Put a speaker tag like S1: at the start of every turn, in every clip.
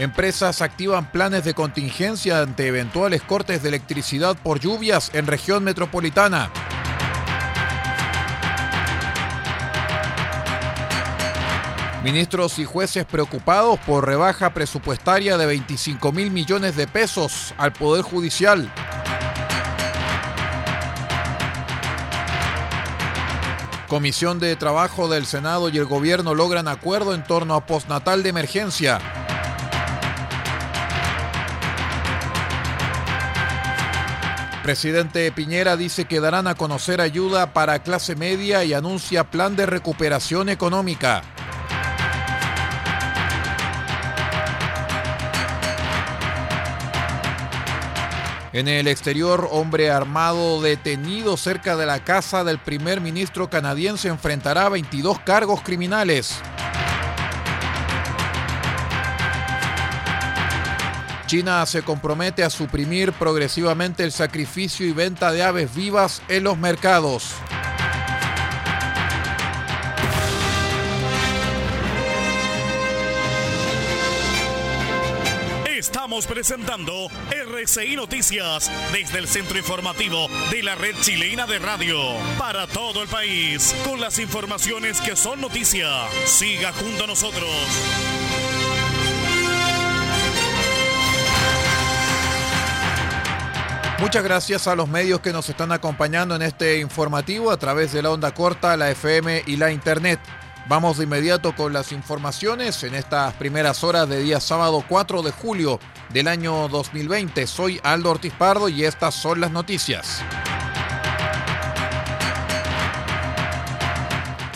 S1: Empresas activan planes de contingencia ante eventuales cortes de electricidad por lluvias en región metropolitana. Ministros y jueces preocupados por rebaja presupuestaria de 25 mil millones de pesos al Poder Judicial. Comisión de Trabajo del Senado y el Gobierno logran acuerdo en torno a postnatal de emergencia. Presidente Piñera dice que darán a conocer ayuda para clase media y anuncia plan de recuperación económica. En el exterior, hombre armado detenido cerca de la casa del primer ministro canadiense enfrentará 22 cargos criminales. China se compromete a suprimir progresivamente el sacrificio y venta de aves vivas en los mercados.
S2: Estamos presentando RCI Noticias desde el centro informativo de la red chilena de radio para todo el país con las informaciones que son noticia. Siga junto a nosotros.
S1: Muchas gracias a los medios que nos están acompañando en este informativo a través de la onda corta, la FM y la Internet. Vamos de inmediato con las informaciones en estas primeras horas de día sábado 4 de julio del año 2020. Soy Aldo Ortiz Pardo y estas son las noticias.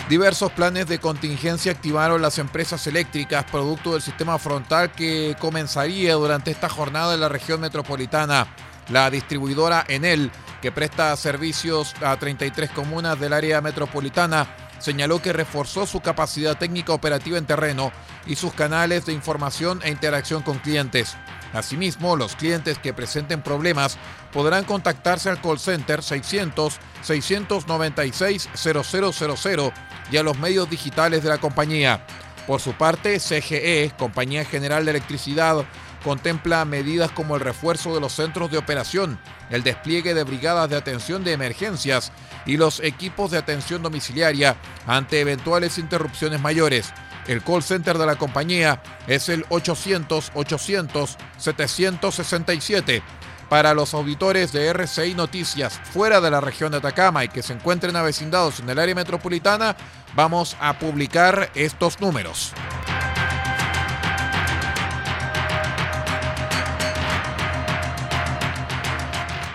S1: Diversos planes de contingencia activaron las empresas eléctricas producto del sistema frontal que comenzaría durante esta jornada en la región metropolitana. La distribuidora Enel, que presta servicios a 33 comunas del área metropolitana, señaló que reforzó su capacidad técnica operativa en terreno y sus canales de información e interacción con clientes. Asimismo, los clientes que presenten problemas podrán contactarse al call center 600-696-0000 y a los medios digitales de la compañía. Por su parte, CGE, Compañía General de Electricidad, contempla medidas como el refuerzo de los centros de operación, el despliegue de brigadas de atención de emergencias y los equipos de atención domiciliaria ante eventuales interrupciones mayores. El call center de la compañía es el 800-800-767. Para los auditores de RCI Noticias fuera de la región de Atacama y que se encuentren avecindados en el área metropolitana, vamos a publicar estos números.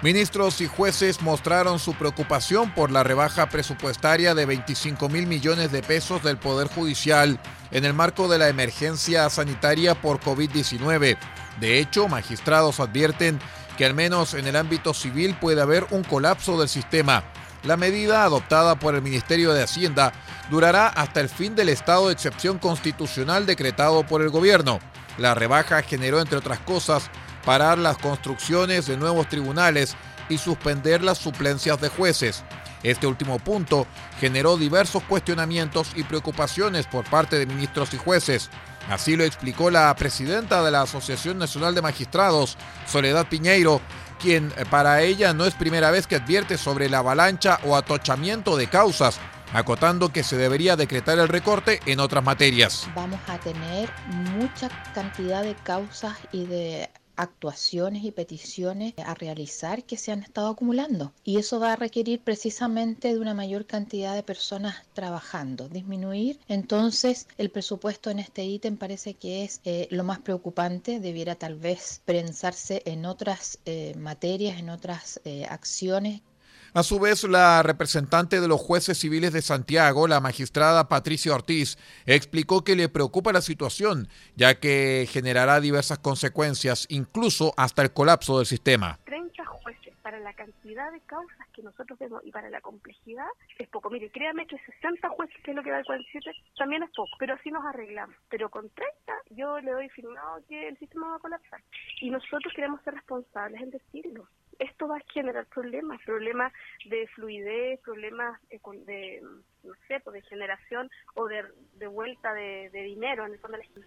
S1: Ministros y jueces mostraron su preocupación por la rebaja presupuestaria de 25 mil millones de pesos del Poder Judicial en el marco de la emergencia sanitaria por COVID-19. De hecho, magistrados advierten que al menos en el ámbito civil puede haber un colapso del sistema. La medida adoptada por el Ministerio de Hacienda durará hasta el fin del estado de excepción constitucional decretado por el gobierno. La rebaja generó, entre otras cosas, parar las construcciones de nuevos tribunales y suspender las suplencias de jueces. Este último punto generó diversos cuestionamientos y preocupaciones por parte de ministros y jueces. Así lo explicó la presidenta de la Asociación Nacional de Magistrados, Soledad Piñeiro, quien para ella no es primera vez que advierte sobre la avalancha o atochamiento de causas acotando que se debería decretar el recorte en otras materias.
S3: Vamos a tener mucha cantidad de causas y de actuaciones y peticiones a realizar que se han estado acumulando. Y eso va a requerir precisamente de una mayor cantidad de personas trabajando. Disminuir entonces el presupuesto en este ítem parece que es eh, lo más preocupante. Debiera tal vez pensarse en otras eh, materias, en otras eh, acciones
S1: a su vez, la representante de los jueces civiles de Santiago, la magistrada Patricia Ortiz, explicó que le preocupa la situación, ya que generará diversas consecuencias, incluso hasta el colapso del sistema.
S4: 30 jueces para la cantidad de causas que nosotros vemos y para la complejidad es poco. Mire, créame que 60 jueces, que es lo que da el 47, también es poco, pero así nos arreglamos. Pero con 30 yo le doy firmado que el sistema va a colapsar. Y nosotros queremos ser responsables en decirlo esto va a generar problemas, problemas de fluidez, problemas de, no sé, pues, de generación o de, vuelta de, dinero en el fondo de la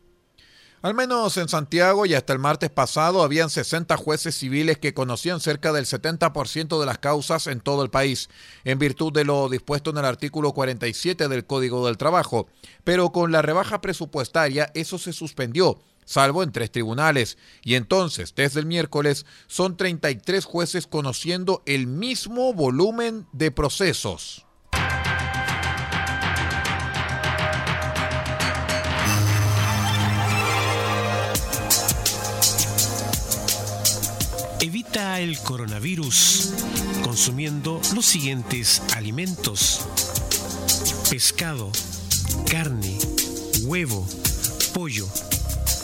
S1: al menos en Santiago y hasta el martes pasado habían 60 jueces civiles que conocían cerca del 70% de las causas en todo el país, en virtud de lo dispuesto en el artículo 47 del Código del Trabajo. Pero con la rebaja presupuestaria eso se suspendió salvo en tres tribunales. Y entonces, desde el miércoles, son 33 jueces conociendo el mismo volumen de procesos.
S5: Evita el coronavirus consumiendo los siguientes alimentos. Pescado, carne, huevo, pollo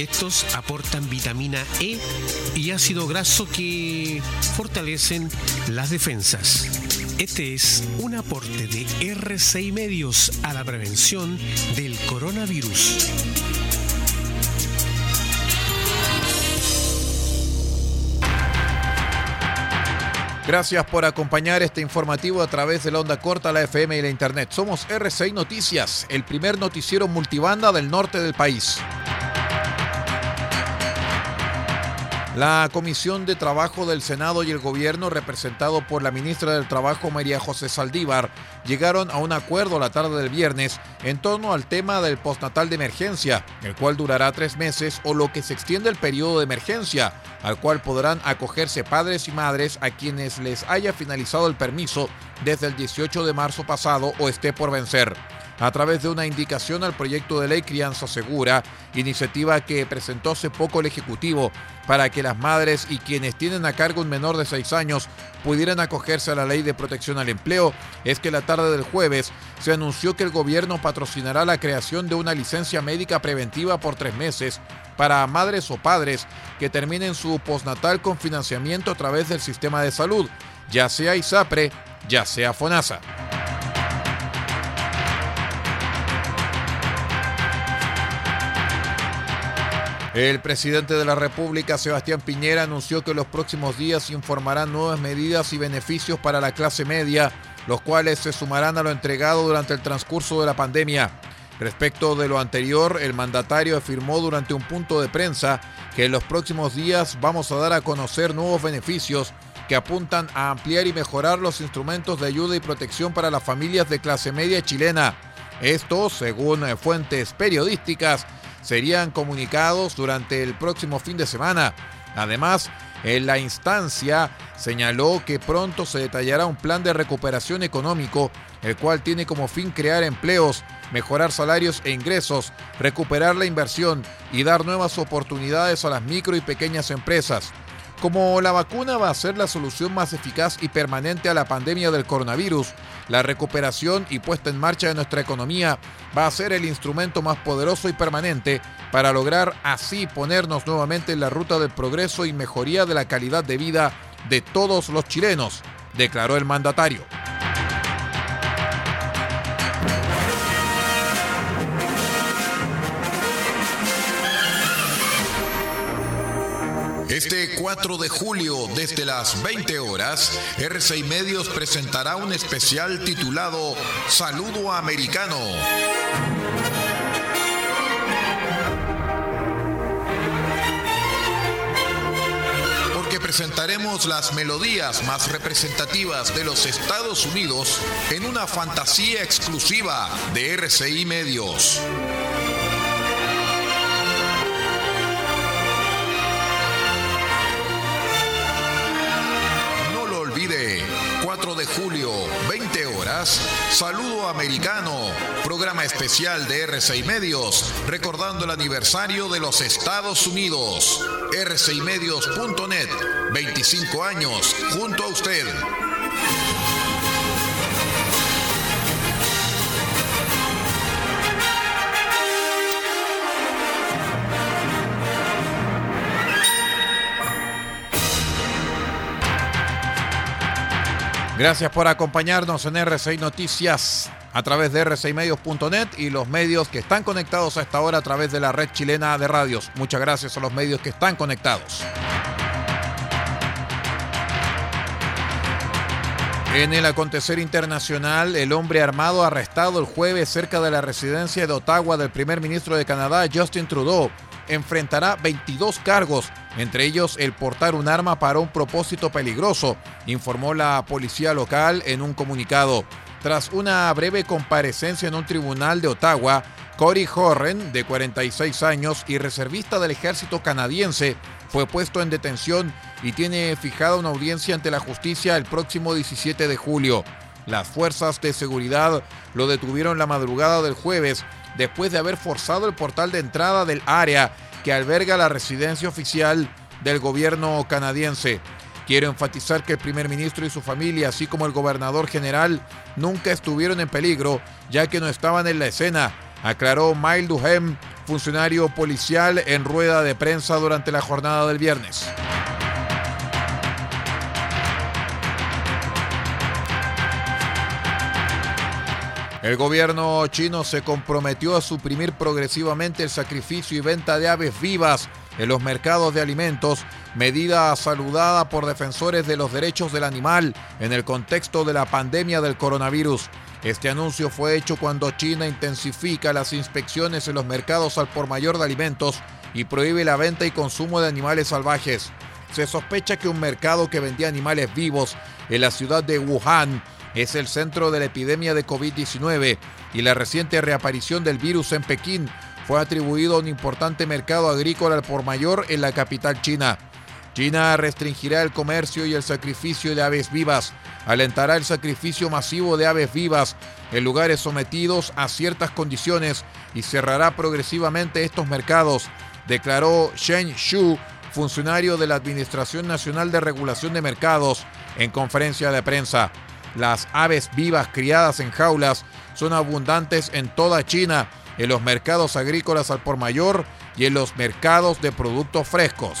S5: Estos aportan vitamina E y ácido graso que fortalecen las defensas. Este es un aporte de RCI Medios a la prevención del coronavirus.
S1: Gracias por acompañar este informativo a través de la onda corta, la FM y la Internet. Somos RCI Noticias, el primer noticiero multibanda del norte del país. La Comisión de Trabajo del Senado y el Gobierno, representado por la ministra del Trabajo María José Saldívar, llegaron a un acuerdo la tarde del viernes en torno al tema del postnatal de emergencia, el cual durará tres meses o lo que se extiende el periodo de emergencia, al cual podrán acogerse padres y madres a quienes les haya finalizado el permiso desde el 18 de marzo pasado o esté por vencer a través de una indicación al proyecto de ley Crianza Segura, iniciativa que presentó hace poco el Ejecutivo para que las madres y quienes tienen a cargo un menor de 6 años pudieran acogerse a la ley de protección al empleo, es que la tarde del jueves se anunció que el gobierno patrocinará la creación de una licencia médica preventiva por tres meses para madres o padres que terminen su postnatal con financiamiento a través del sistema de salud, ya sea ISAPRE, ya sea FONASA. El presidente de la República, Sebastián Piñera, anunció que los próximos días informarán nuevas medidas y beneficios para la clase media, los cuales se sumarán a lo entregado durante el transcurso de la pandemia. Respecto de lo anterior, el mandatario afirmó durante un punto de prensa que en los próximos días vamos a dar a conocer nuevos beneficios que apuntan a ampliar y mejorar los instrumentos de ayuda y protección para las familias de clase media chilena. Esto, según fuentes periodísticas, serían comunicados durante el próximo fin de semana. Además, en la instancia señaló que pronto se detallará un plan de recuperación económico, el cual tiene como fin crear empleos, mejorar salarios e ingresos, recuperar la inversión y dar nuevas oportunidades a las micro y pequeñas empresas. Como la vacuna va a ser la solución más eficaz y permanente a la pandemia del coronavirus, la recuperación y puesta en marcha de nuestra economía va a ser el instrumento más poderoso y permanente para lograr así ponernos nuevamente en la ruta del progreso y mejoría de la calidad de vida de todos los chilenos, declaró el mandatario. Este 4 de julio, desde las 20 horas, R6 Medios presentará un especial titulado Saludo Americano. Porque presentaremos las melodías más representativas de los Estados Unidos en una fantasía exclusiva de RCI Medios. De julio, 20 horas, Saludo Americano, programa especial de R6 Medios, recordando el aniversario de los Estados Unidos. R6medios.net, 25 años, junto a usted. Gracias por acompañarnos en R6 Noticias a través de r6medios.net y los medios que están conectados a esta hora a través de la red chilena de radios. Muchas gracias a los medios que están conectados. En el acontecer internacional, el hombre armado arrestado el jueves cerca de la residencia de Ottawa del primer ministro de Canadá, Justin Trudeau, enfrentará 22 cargos, entre ellos el portar un arma para un propósito peligroso, informó la policía local en un comunicado. Tras una breve comparecencia en un tribunal de Ottawa, Cory Horren, de 46 años y reservista del ejército canadiense, fue puesto en detención y tiene fijada una audiencia ante la justicia el próximo 17 de julio. Las fuerzas de seguridad lo detuvieron la madrugada del jueves después de haber forzado el portal de entrada del área que alberga la residencia oficial del gobierno canadiense. Quiero enfatizar que el primer ministro y su familia, así como el gobernador general, nunca estuvieron en peligro, ya que no estaban en la escena, aclaró Mile Duhem, funcionario policial en rueda de prensa durante la jornada del viernes. El gobierno chino se comprometió a suprimir progresivamente el sacrificio y venta de aves vivas en los mercados de alimentos, medida saludada por defensores de los derechos del animal en el contexto de la pandemia del coronavirus. Este anuncio fue hecho cuando China intensifica las inspecciones en los mercados al por mayor de alimentos y prohíbe la venta y consumo de animales salvajes. Se sospecha que un mercado que vendía animales vivos en la ciudad de Wuhan es el centro de la epidemia de COVID-19 y la reciente reaparición del virus en Pekín fue atribuido a un importante mercado agrícola al por mayor en la capital china. China restringirá el comercio y el sacrificio de aves vivas, alentará el sacrificio masivo de aves vivas en lugares sometidos a ciertas condiciones y cerrará progresivamente estos mercados, declaró Shen Shu, funcionario de la Administración Nacional de Regulación de Mercados, en conferencia de prensa. Las aves vivas criadas en jaulas son abundantes en toda China, en los mercados agrícolas al por mayor y en los mercados de productos frescos.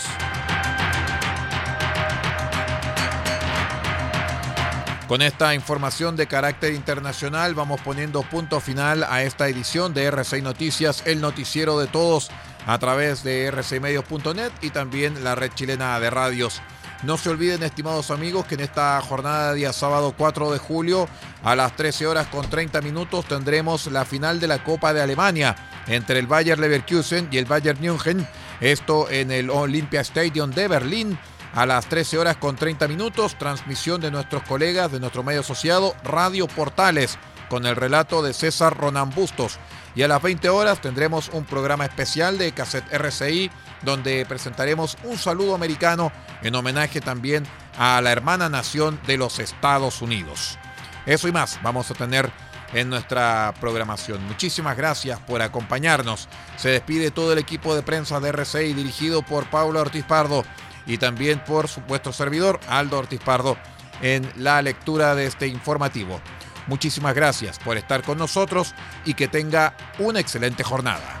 S1: Con esta información de carácter internacional vamos poniendo punto final a esta edición de R6 Noticias, el noticiero de todos a través de rcmedios.net y también la red chilena de radios. No se olviden, estimados amigos, que en esta jornada de día sábado 4 de julio a las 13 horas con 30 minutos tendremos la final de la Copa de Alemania entre el Bayer Leverkusen y el Bayern München. Esto en el Olympia Stadium de Berlín a las 13 horas con 30 minutos. Transmisión de nuestros colegas de nuestro medio asociado Radio Portales con el relato de César Ronan Bustos. Y a las 20 horas tendremos un programa especial de Cassette RCI donde presentaremos un saludo americano en homenaje también a la hermana nación de los Estados Unidos. Eso y más vamos a tener en nuestra programación. Muchísimas gracias por acompañarnos. Se despide todo el equipo de prensa de RCI dirigido por Paula Ortiz Pardo y también por supuesto servidor Aldo Ortiz Pardo en la lectura de este informativo. Muchísimas gracias por estar con nosotros y que tenga una excelente jornada.